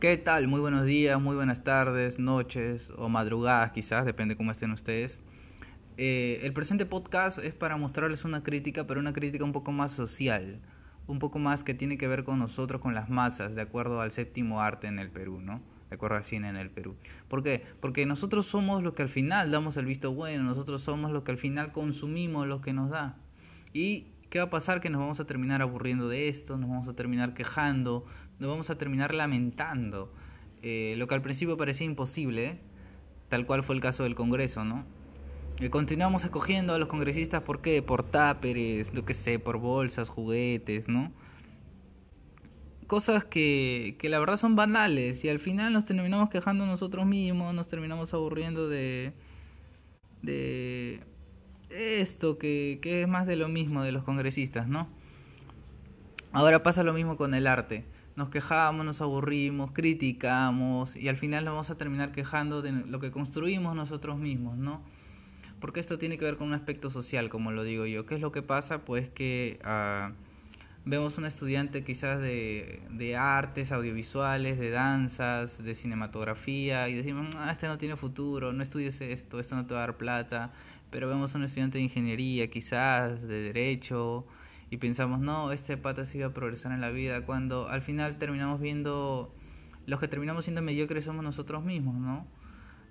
¿Qué tal? Muy buenos días, muy buenas tardes, noches o madrugadas quizás, depende cómo estén ustedes. Eh, el presente podcast es para mostrarles una crítica, pero una crítica un poco más social, un poco más que tiene que ver con nosotros, con las masas, de acuerdo al séptimo arte en el Perú, ¿no? De acuerdo al cine en el Perú. ¿Por qué? Porque nosotros somos los que al final damos el visto bueno, nosotros somos los que al final consumimos lo que nos da. Y ¿qué va a pasar? Que nos vamos a terminar aburriendo de esto, nos vamos a terminar quejando, nos vamos a terminar lamentando. Eh, lo que al principio parecía imposible, tal cual fue el caso del Congreso, ¿no? Eh, continuamos acogiendo a los congresistas, ¿por qué? Por táperes, lo que sé, por bolsas, juguetes, ¿no? Cosas que, que la verdad son banales y al final nos terminamos quejando nosotros mismos, nos terminamos aburriendo de... de esto que, que es más de lo mismo de los congresistas, ¿no? Ahora pasa lo mismo con el arte. Nos quejamos, nos aburrimos, criticamos y al final nos vamos a terminar quejando de lo que construimos nosotros mismos, ¿no? Porque esto tiene que ver con un aspecto social, como lo digo yo. ¿Qué es lo que pasa? Pues que uh, vemos un estudiante quizás de, de, artes audiovisuales, de danzas, de cinematografía y decimos, ah, este no tiene futuro, no estudies esto, esto no te va a dar plata pero vemos un estudiante de ingeniería, quizás, de derecho, y pensamos, no, este pata sí va a progresar en la vida, cuando al final terminamos viendo, los que terminamos siendo mediocres somos nosotros mismos, ¿no?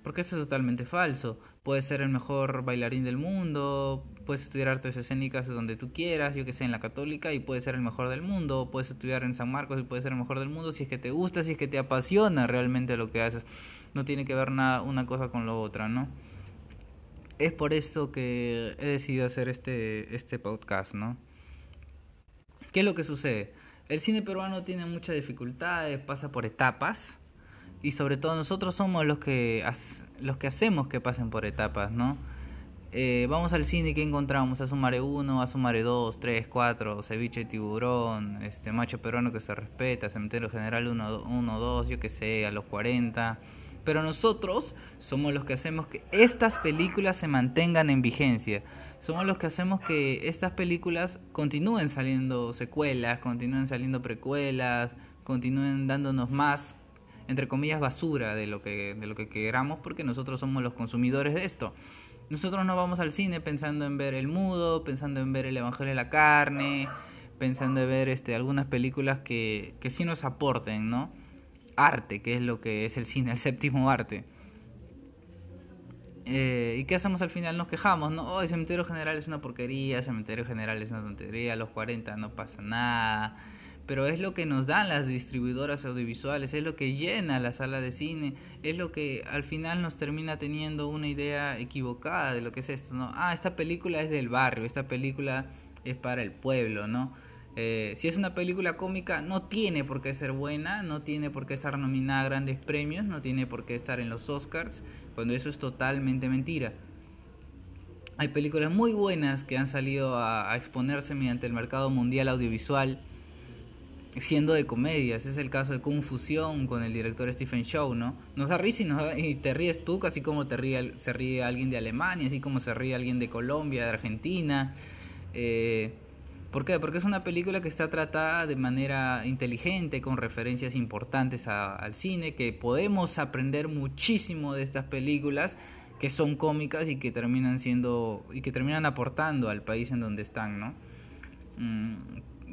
Porque esto es totalmente falso. Puedes ser el mejor bailarín del mundo, puedes estudiar artes escénicas donde tú quieras, yo que sé, en la católica, y puedes ser el mejor del mundo, puedes estudiar en San Marcos y puedes ser el mejor del mundo si es que te gusta, si es que te apasiona realmente lo que haces. No tiene que ver nada una cosa con la otra, ¿no? es por eso que he decidido hacer este, este podcast, ¿no? ¿Qué es lo que sucede? El cine peruano tiene muchas dificultades, pasa por etapas y sobre todo nosotros somos los que, los que hacemos que pasen por etapas, ¿no? Eh, vamos al cine y ¿qué encontramos? A Sumare 1, a Sumare 2, 3, 4, Ceviche Tiburón, este Macho Peruano que se respeta, Cementerio General 1, 1 2, yo qué sé, a los 40 pero nosotros somos los que hacemos que estas películas se mantengan en vigencia. Somos los que hacemos que estas películas continúen saliendo secuelas, continúen saliendo precuelas, continúen dándonos más entre comillas basura de lo que de lo que queramos porque nosotros somos los consumidores de esto. Nosotros no vamos al cine pensando en ver El Mudo, pensando en ver El Evangelio de la Carne, pensando en ver este algunas películas que que sí nos aporten, ¿no? arte, que es lo que es el cine, el séptimo arte. Eh, ¿Y qué hacemos al final? Nos quejamos, ¿no? Oh, el cementerio general es una porquería, el cementerio general es una tontería, los 40 no pasa nada. Pero es lo que nos dan las distribuidoras audiovisuales, es lo que llena la sala de cine, es lo que al final nos termina teniendo una idea equivocada de lo que es esto, ¿no? Ah, esta película es del barrio, esta película es para el pueblo, ¿no? Eh, si es una película cómica, no tiene por qué ser buena, no tiene por qué estar nominada a grandes premios, no tiene por qué estar en los Oscars, cuando eso es totalmente mentira. Hay películas muy buenas que han salido a, exponerse mediante el mercado mundial audiovisual, siendo de comedias. Es el caso de Confusión con el director Stephen Chow, ¿no? Nos da risa y, te ríes tú, así como te ríe, se ríe alguien de Alemania, así como se ríe alguien de Colombia, de Argentina. Eh, ¿Por qué? Porque es una película que está tratada de manera inteligente, con referencias importantes al cine, que podemos aprender muchísimo de estas películas que son cómicas y que terminan siendo y que terminan aportando al país en donde están, ¿no? Mm,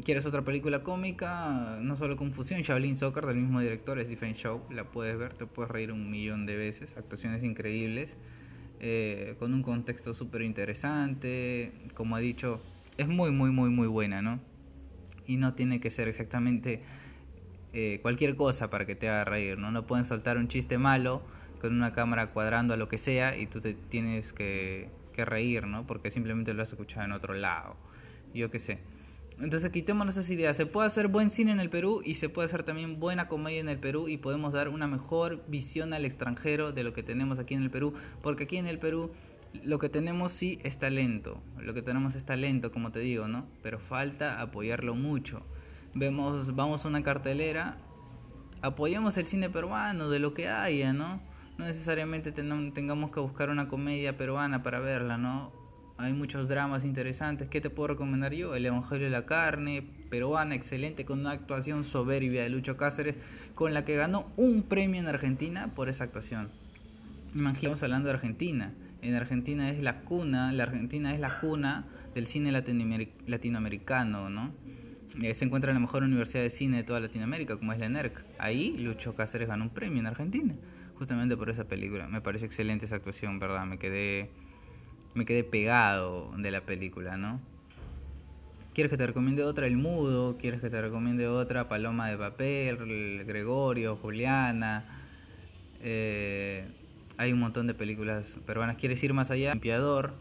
¿Quieres otra película cómica? No solo Confusión, Shaolin Soccer del mismo director, Stephen Chow, la puedes ver, te puedes reír un millón de veces, actuaciones increíbles, eh, con un contexto súper interesante, como he dicho, es muy, muy, muy, muy buena, ¿no? Y no tiene que ser exactamente eh, cualquier cosa para que te haga reír, ¿no? No pueden soltar un chiste malo con una cámara cuadrando a lo que sea y tú te tienes que reír, ¿no? Porque simplemente lo has escuchado en otro lado. Yo qué sé. Entonces quitémonos esas ideas. Se puede hacer buen cine en el Perú y se puede hacer también buena comedia en el Perú y podemos dar una mejor visión al extranjero de lo que tenemos aquí en el Perú. Porque aquí en el Perú lo que tenemos sí es talento, lo que tenemos es talento, como te digo, ¿no? Pero falta apoyarlo mucho. Vemos, vamos a una cartelera, apoyamos el cine peruano, de lo que haya, ¿no? No necesariamente tengamos que buscar una comedia peruana para verla, ¿no? Hay muchos dramas interesantes. ¿Qué te puedo recomendar yo? El Evangelio de la Carne, peruana excelente con una actuación soberbia de Lucho Cáceres con la que ganó un premio en Argentina por esa actuación. Imaginemos hablando de Argentina. En Argentina es la cuna, la Argentina es la cuna del cine latinoamericano, ¿no? Eh, se encuentra en la mejor universidad de cine de toda Latinoamérica, como es la NERC. Ahí Lucho Cáceres ganó un premio en Argentina, justamente por esa película. Me pareció excelente esa actuación, ¿verdad? Me quedé, me quedé pegado de la película, ¿no? ¿Quieres que te recomiende otra? El Mudo. ¿Quieres que te recomiende otra? Paloma de Papel, Gregorio, Juliana. Eh, hay un montón de películas peruanas. ¿Quieres ir más allá? Limpiador.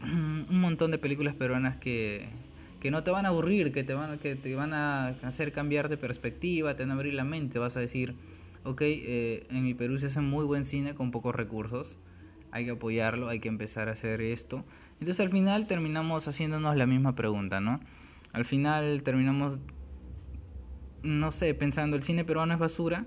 un montón de películas peruanas que, que no te van a aburrir, que te van, que te van a hacer cambiar de perspectiva, te van a abrir la mente. Vas a decir, ok, eh, en mi Perú se hace muy buen cine con pocos recursos. Hay que apoyarlo, hay que empezar a hacer esto. Entonces al final terminamos haciéndonos la misma pregunta, ¿no? Al final terminamos, no sé, pensando, ¿el cine peruano es basura?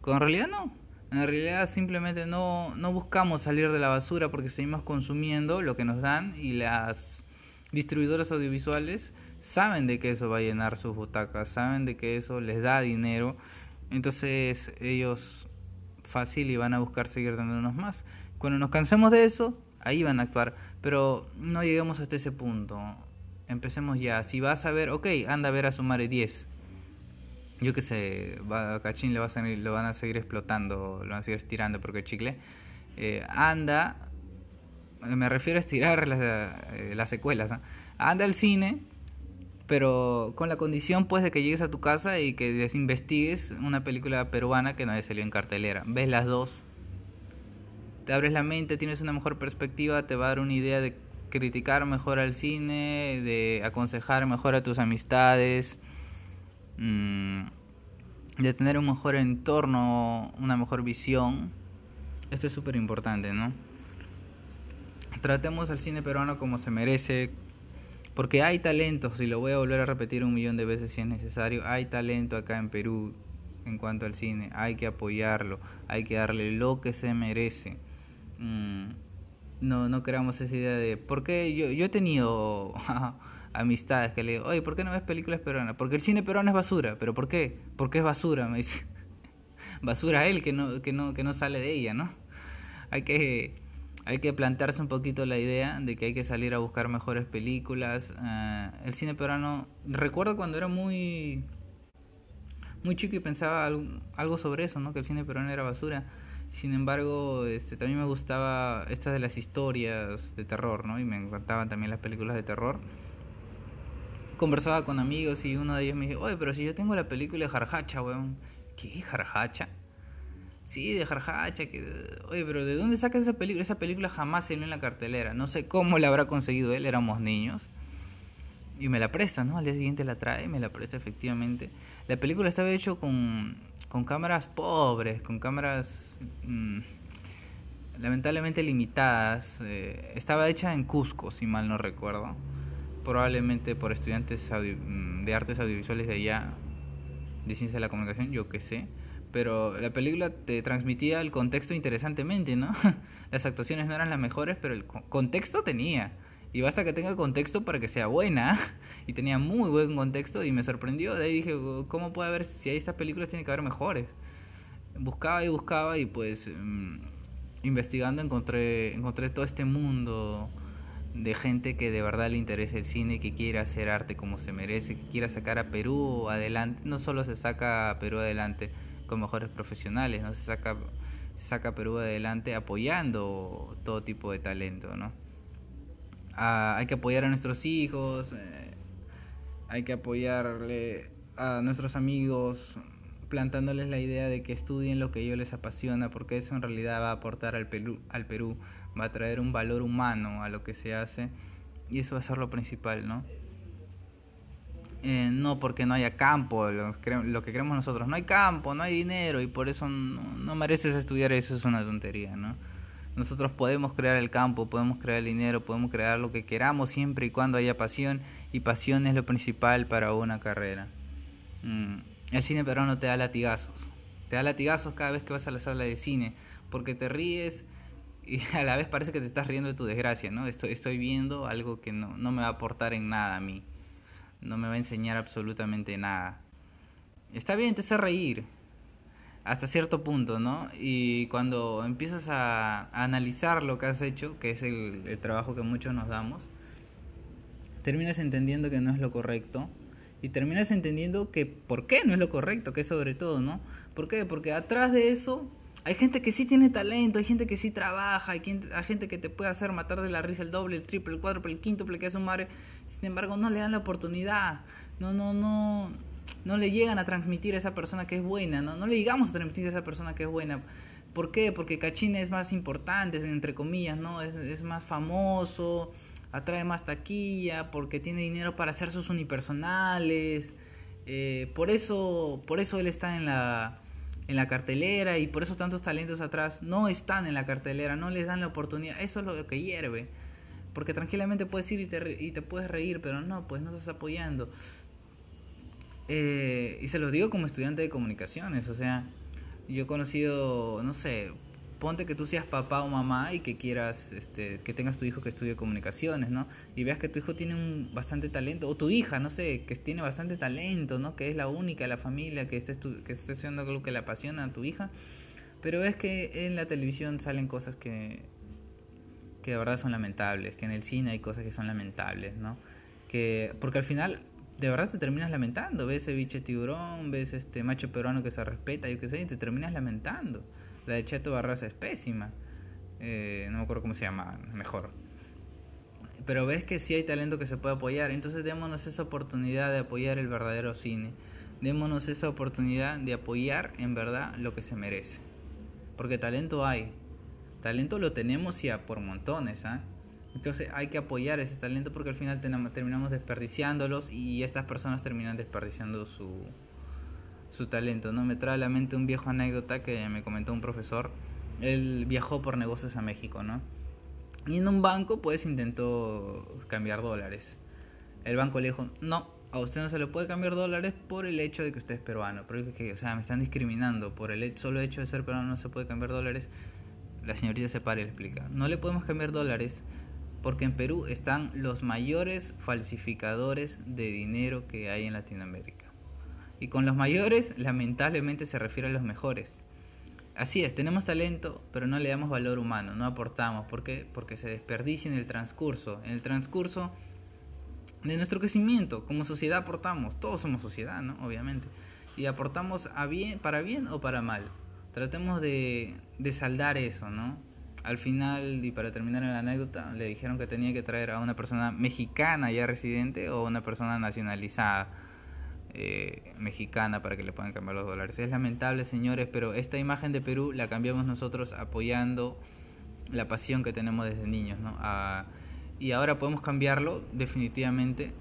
Cuando en realidad no. En realidad simplemente no, no buscamos salir de la basura porque seguimos consumiendo lo que nos dan y las distribuidoras audiovisuales saben de que eso va a llenar sus butacas, saben de que eso les da dinero, entonces ellos fácil y van a buscar seguir dándonos más. Cuando nos cansemos de eso, ahí van a actuar. Pero no lleguemos hasta ese punto. Empecemos ya. Si vas a ver, ok, anda a ver a Sumare 10. Yo que sé, a Cachín lo van a seguir explotando, lo van a seguir estirando porque chicle. Eh, anda, me refiero a estirar las, eh, las secuelas. Anda al cine, pero con la condición pues de que llegues a tu casa y que desinvestigues una película peruana que no salió en cartelera. Ves las dos te abres la mente, tienes una mejor perspectiva, te va a dar una idea de criticar mejor al cine, de aconsejar mejor a tus amistades, mm, de tener un mejor entorno, una mejor visión. Esto es súper importante, ¿no? Tratemos al cine peruano como se merece, porque hay talentos, y lo voy a volver a repetir un millón de veces si es necesario, hay talento acá en Perú en cuanto al cine, hay que apoyarlo, hay que darle lo que se merece. Mm, no, no creamos esa idea de... ¿Por qué? Yo, yo he tenido amistades que le digo, oye, ¿por qué no ves películas peruanas? Porque el cine peruano es basura. ¿Pero por qué? Porque es basura, me dice. basura él que no, que, no, que no sale de ella, ¿no? Hay que, hay que plantearse un poquito la idea de que hay que salir a buscar mejores películas. Ah, el cine peruano... Recuerdo cuando era muy... Muy chico y pensaba algo, algo sobre eso, ¿no? Que el cine peruano era basura sin embargo, este, también me gustaba estas de las historias de terror, ¿no? Y me encantaban también las películas de terror. Conversaba con amigos y uno de ellos me dijo, oye, pero si yo tengo la película de Jarjacha, weón. ¿Qué? ¿Jarjacha? Sí, de Jarjacha. Que... Oye, pero ¿de dónde sacas esa película? Esa película jamás salió en la cartelera. No sé cómo la habrá conseguido él, éramos niños. Y me la presta, ¿no? Al día siguiente la trae me la presta efectivamente. La película estaba hecha con con cámaras pobres, con cámaras mm, lamentablemente limitadas. Eh, estaba hecha en Cusco, si mal no recuerdo. Probablemente por estudiantes mm, de artes audiovisuales de allá, de ciencia de la comunicación, yo qué sé. Pero la película te transmitía el contexto interesantemente, ¿no? Las actuaciones no eran las mejores, pero el contexto tenía. Y basta que tenga contexto para que sea buena. Y tenía muy buen contexto y me sorprendió. De ahí dije, ¿cómo puede haber, si hay estas películas, tiene que haber mejores? Buscaba y buscaba y pues mm, investigando encontré, encontré todo este mundo de gente que de verdad le interesa el cine, que quiere hacer arte como se merece, que quiera sacar a Perú adelante. No solo se saca a Perú adelante con mejores profesionales, no se saca, se saca a Perú adelante apoyando todo tipo de talento, ¿no? Hay que apoyar a nuestros hijos, eh, hay que apoyarle a nuestros amigos, plantándoles la idea de que estudien lo que ellos les apasiona, porque eso en realidad va a aportar al Perú, al Perú, va a traer un valor humano a lo que se hace, y eso va a ser lo principal, ¿no? Eh, no porque no haya campo, lo, que creemos nosotros, no hay campo, no hay dinero y por eso no, no mereces estudiar eso, es una tontería, ¿no? Nosotros podemos crear el campo, podemos crear el dinero, podemos crear lo que queramos siempre y cuando haya pasión y pasión es lo principal para una carrera. Mm, el cine peruano te da latigazos, te da latigazos cada vez que vas a la sala de cine porque te ríes y a la vez parece que te estás riendo de tu desgracia, ¿no? Estoy, estoy viendo algo que no, no me va a aportar en nada a mí. no me va a enseñar absolutamente nada. Está bien, te hace reír, hasta cierto punto, ¿no? Y cuando empiezas a, analizar lo que has hecho, que es el, trabajo que muchos nos damos, terminas entendiendo que no es lo correcto y terminas entendiendo que por qué no es lo correcto, que sobre todo, ¿no? ¿Por qué? Porque atrás de eso hay gente que sí tiene talento, hay gente que sí trabaja, hay, gente que te puede hacer matar de la risa el doble, el triple, el cuádruple, el quíntuple que es un madre. Sin embargo, no le dan la oportunidad. No, no, no. No le llegan a transmitir a esa persona que es buena, ¿no? No le llegamos a transmitir a esa persona que es buena. ¿Por qué? Porque Cachina es más importante, entre comillas, ¿no? Es, es más famoso, atrae más taquilla, porque tiene dinero para hacer sus unipersonales. Eh, por eso, por eso él está en la en la cartelera y por eso tantos talentos atrás no están en la cartelera, no les dan la oportunidad. Eso es lo que hierve. Porque tranquilamente puedes ir y te, y te puedes reír, pero no, pues no estás apoyando. Eh, y se lo digo como estudiante de comunicaciones, o sea, yo he conocido, no sé, ponte que tú seas papá o mamá y que quieras, este, que tengas tu hijo que estudie comunicaciones, ¿no? Y veas que tu hijo tiene un bastante talento, o tu hija, no sé, que tiene bastante talento, ¿no? Que es la única de la familia que está, que está haciendo algo que le apasiona a tu hija. Pero ves que en la televisión salen cosas que, que de verdad son lamentables, que en el cine hay cosas que son lamentables, ¿no? Que, porque al final de verdad te terminas lamentando, ves biche tiburón, ves este macho peruano que se respeta, yo qué sé, y te terminas lamentando. La de Cheto Barraza es pésima. Eh, no me acuerdo cómo se llama, mejor. Pero ves que sí hay talento que se puede apoyar. Entonces démonos esa oportunidad de apoyar el verdadero cine. Démonos esa oportunidad de apoyar en verdad lo que se merece. Porque talento hay. Talento lo tenemos ya por montones. ¿ah? Entonces hay que apoyar ese talento porque al final terminamos desperdiciándolos y estas personas terminan desperdiciando su, su talento, ¿no? Me trae a la mente un viejo anécdota que me comentó un profesor. Él viajó por negocios a México, ¿no? Y en un banco, pues, intentó cambiar dólares. El banco le dijo, no, a usted no se le puede cambiar dólares por el hecho de que usted es peruano. Pero que, o sea, me están discriminando por el solo hecho de ser peruano no se puede cambiar dólares. La señorita se para y le explica, no le podemos cambiar dólares porque en Perú están los mayores falsificadores de dinero que hay en Latinoamérica. Y con los mayores, lamentablemente se refiere a los mejores. Así es, tenemos talento, pero no le damos valor humano, no aportamos. ¿Por qué? Porque se desperdicia en el transcurso. En el transcurso de nuestro crecimiento, como sociedad aportamos. Todos somos sociedad, ¿no? Obviamente. Y aportamos a bien, para bien o para mal. Tratemos de, de saldar eso, ¿no? Al final, y para terminar en la anécdota, le dijeron que tenía que traer a una persona mexicana ya residente o una persona nacionalizada eh, mexicana para que le puedan cambiar los dólares. Es lamentable, señores, pero esta imagen de Perú la cambiamos nosotros apoyando la pasión que tenemos desde niños, ¿no? y ahora podemos cambiarlo definitivamente.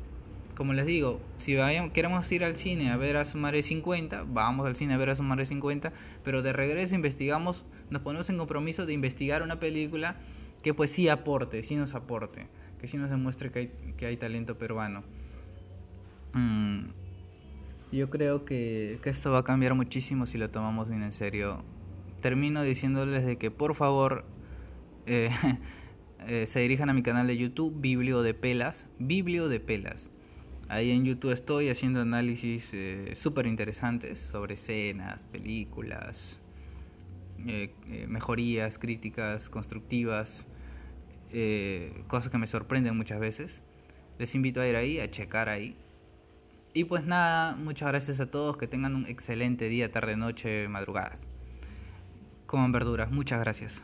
Como les digo, si queremos ir al cine a ver a su madre 50, vamos al cine a ver a su madre 50, pero de regreso investigamos, nos ponemos en compromiso de investigar una película que pues sí aporte, sí nos aporte, que sí nos demuestre que hay, que hay talento peruano. Mm, yo creo que, esto va a cambiar muchísimo si lo tomamos bien en serio. Termino diciéndoles de que por favor eh, eh, se dirijan a mi canal de YouTube, Biblio de Pelas. Biblio de Pelas. Ahí en YouTube estoy haciendo análisis eh, súper interesantes sobre escenas, películas, mejorías, críticas constructivas, cosas que me sorprenden muchas veces. Les invito a ir ahí, a checar ahí. Y pues nada, muchas gracias a todos, que tengan un excelente día, tarde, noche, madrugadas. Coman verduras, muchas gracias.